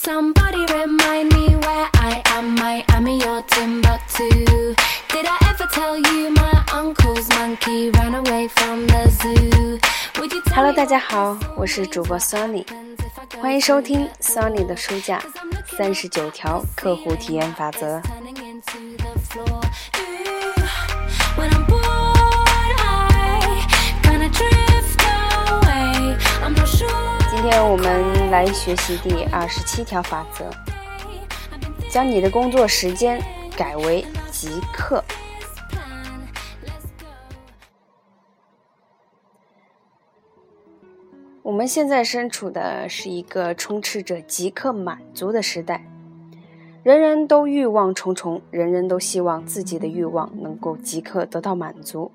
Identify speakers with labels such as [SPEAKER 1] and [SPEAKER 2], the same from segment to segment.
[SPEAKER 1] Somebody remind me where I am. my ami your Timbuktu. Did I ever tell you my uncle's monkey ran away from the zoo? Would you Hello，me
[SPEAKER 2] 大家好，我是主播
[SPEAKER 1] go
[SPEAKER 2] 欢迎收听 Sunny 的书架三十九条客户体验法则。
[SPEAKER 1] I'm. I'm.
[SPEAKER 2] 今天我们来学习第二十七条法则，将你的工作时间改为即刻。我们现在身处的是一个充斥着即刻满足的时代，人人都欲望重重，人人都希望自己的欲望能够即刻得到满足。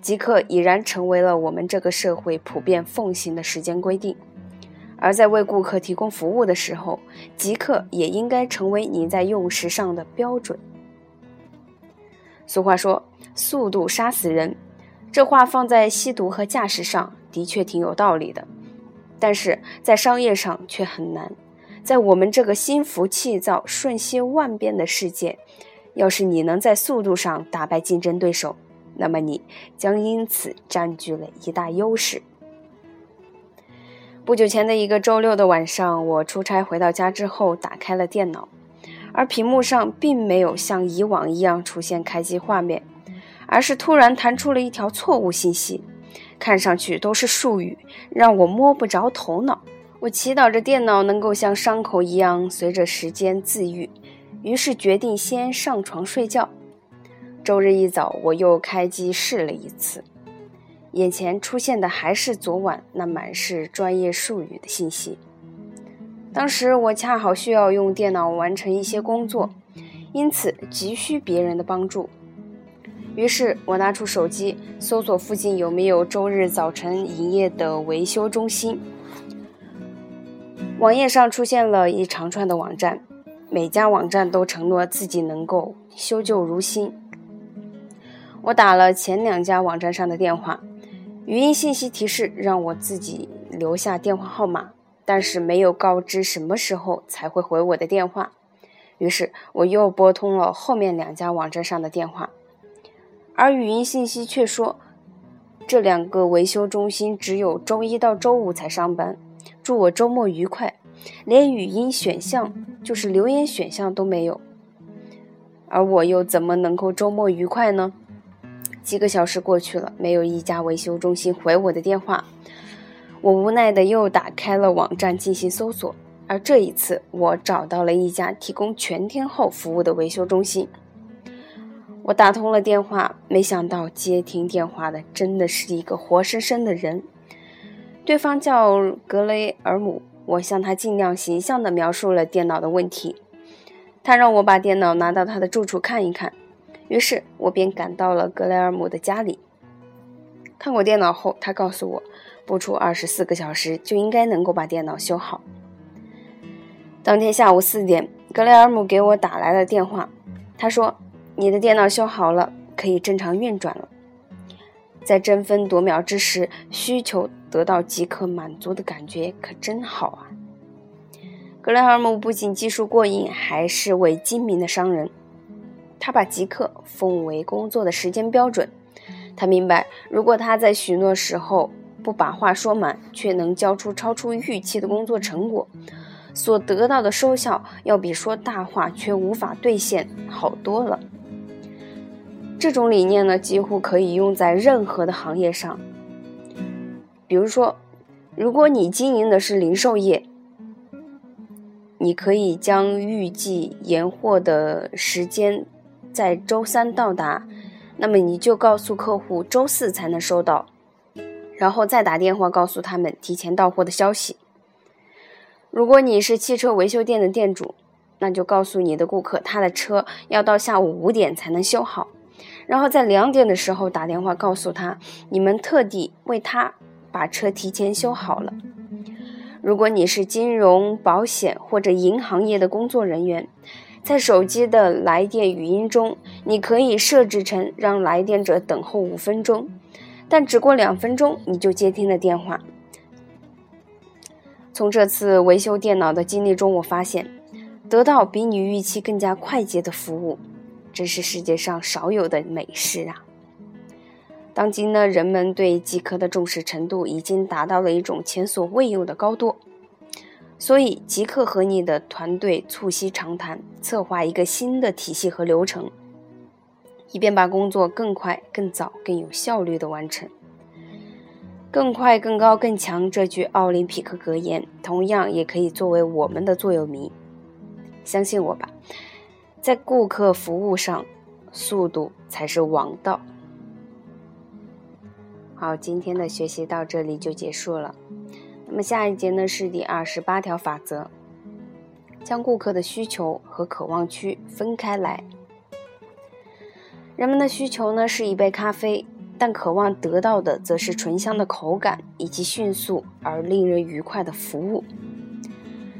[SPEAKER 2] 即刻已然成为了我们这个社会普遍奉行的时间规定，而在为顾客提供服务的时候，即刻也应该成为你在用时上的标准。俗话说“速度杀死人”，这话放在吸毒和驾驶上的确挺有道理的，但是在商业上却很难。在我们这个心浮气躁、瞬息万变的世界，要是你能在速度上打败竞争对手，那么你将因此占据了一大优势。不久前的一个周六的晚上，我出差回到家之后，打开了电脑，而屏幕上并没有像以往一样出现开机画面，而是突然弹出了一条错误信息，看上去都是术语，让我摸不着头脑。我祈祷着电脑能够像伤口一样随着时间自愈，于是决定先上床睡觉。周日一早，我又开机试了一次，眼前出现的还是昨晚那满是专业术语的信息。当时我恰好需要用电脑完成一些工作，因此急需别人的帮助。于是我拿出手机，搜索附近有没有周日早晨营业的维修中心。网页上出现了一长串的网站，每家网站都承诺自己能够修旧如新。我打了前两家网站上的电话，语音信息提示让我自己留下电话号码，但是没有告知什么时候才会回我的电话。于是我又拨通了后面两家网站上的电话，而语音信息却说，这两个维修中心只有周一到周五才上班，祝我周末愉快，连语音选项就是留言选项都没有。而我又怎么能够周末愉快呢？几个小时过去了，没有一家维修中心回我的电话。我无奈的又打开了网站进行搜索，而这一次我找到了一家提供全天候服务的维修中心。我打通了电话，没想到接听电话的真的是一个活生生的人。对方叫格雷尔姆，我向他尽量形象地描述了电脑的问题。他让我把电脑拿到他的住处看一看。于是我便赶到了格雷尔姆的家里。看过电脑后，他告诉我，不出二十四个小时就应该能够把电脑修好。当天下午四点，格雷尔姆给我打来了电话，他说：“你的电脑修好了，可以正常运转了。”在争分夺秒之时，需求得到即刻满足的感觉可真好啊！格雷尔姆不仅技术过硬，还是位精明的商人。他把即刻奉为工作的时间标准。他明白，如果他在许诺时候不把话说满，却能交出超出预期的工作成果，所得到的收效要比说大话却无法兑现好多了。这种理念呢，几乎可以用在任何的行业上。比如说，如果你经营的是零售业，你可以将预计延货的时间在周三到达，那么你就告诉客户周四才能收到，然后再打电话告诉他们提前到货的消息。如果你是汽车维修店的店主，那就告诉你的顾客他的车要到下午五点才能修好，然后在两点的时候打电话告诉他，你们特地为他把车提前修好了。如果你是金融、保险或者银行业的工作人员，在手机的来电语音中，你可以设置成让来电者等候五分钟，但只过两分钟你就接听了电话。从这次维修电脑的经历中，我发现，得到比你预期更加快捷的服务，真是世界上少有的美事啊！当今呢，人们对极客的重视程度已经达到了一种前所未有的高度，所以即刻和你的团队促膝长谈，策划一个新的体系和流程，以便把工作更快、更早、更有效率的完成。更快、更高、更强这句奥林匹克格言，同样也可以作为我们的座右铭。相信我吧，在顾客服务上，速度才是王道。好，今天的学习到这里就结束了。那么下一节呢是第二十八条法则，将顾客的需求和渴望区分开来。人们的需求呢是一杯咖啡，但渴望得到的则是醇香的口感以及迅速而令人愉快的服务。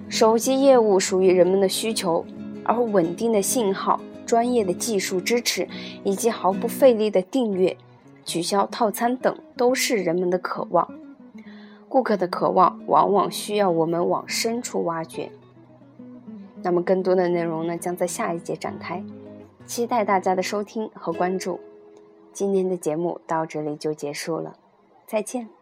[SPEAKER 2] 手机业务属于人们的需求，而稳定的信号、专业的技术支持以及毫不费力的订阅。取消套餐等都是人们的渴望，顾客的渴望往往需要我们往深处挖掘。那么更多的内容呢，将在下一节展开，期待大家的收听和关注。今天的节目到这里就结束了，再见。